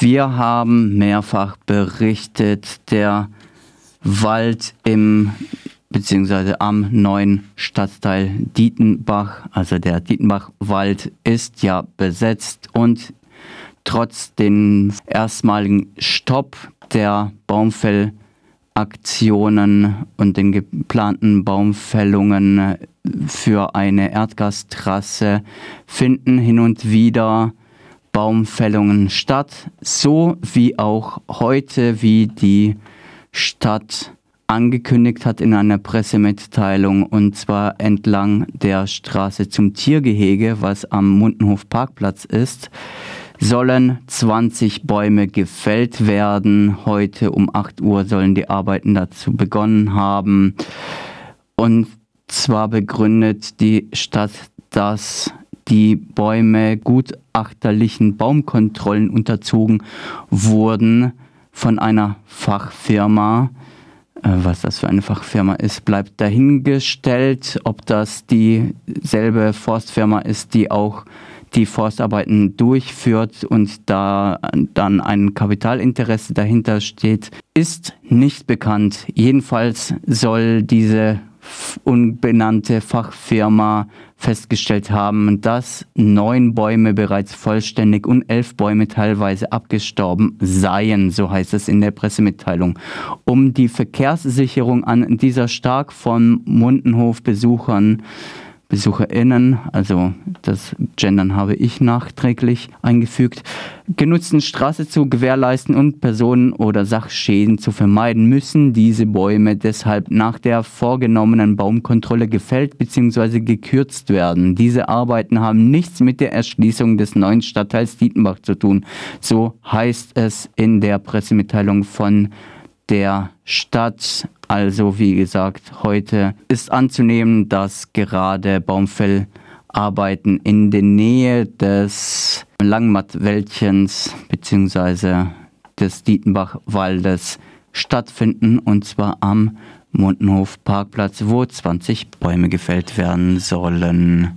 Wir haben mehrfach berichtet, der Wald im beziehungsweise am neuen Stadtteil Dietenbach, also der Dietenbachwald ist ja besetzt und trotz den erstmaligen Stopp der Baumfellaktionen und den geplanten Baumfällungen für eine Erdgastrasse finden hin und wieder Baumfällungen statt, so wie auch heute, wie die Stadt angekündigt hat in einer Pressemitteilung und zwar entlang der Straße zum Tiergehege, was am Mundenhof Parkplatz ist, sollen 20 Bäume gefällt werden. Heute um 8 Uhr sollen die Arbeiten dazu begonnen haben. Und zwar begründet die Stadt, dass die Bäume gutachterlichen Baumkontrollen unterzogen wurden von einer Fachfirma. Äh, was das für eine Fachfirma ist, bleibt dahingestellt. Ob das dieselbe Forstfirma ist, die auch die Forstarbeiten durchführt und da dann ein Kapitalinteresse dahinter steht, ist nicht bekannt. Jedenfalls soll diese unbenannte Fachfirma festgestellt haben, dass neun Bäume bereits vollständig und elf Bäume teilweise abgestorben seien, so heißt es in der Pressemitteilung. Um die Verkehrssicherung an dieser stark von Mundenhof-Besuchern BesucherInnen, also das Gendern habe ich nachträglich eingefügt, genutzten Straße zu gewährleisten und Personen- oder Sachschäden zu vermeiden, müssen diese Bäume deshalb nach der vorgenommenen Baumkontrolle gefällt bzw. gekürzt werden. Diese Arbeiten haben nichts mit der Erschließung des neuen Stadtteils Dietenbach zu tun. So heißt es in der Pressemitteilung von der Stadt. Also wie gesagt, heute ist anzunehmen, dass gerade Baumfellarbeiten in der Nähe des Langmattwäldchens bzw. des Dietenbachwaldes stattfinden und zwar am Mundenhof Parkplatz, wo 20 Bäume gefällt werden sollen.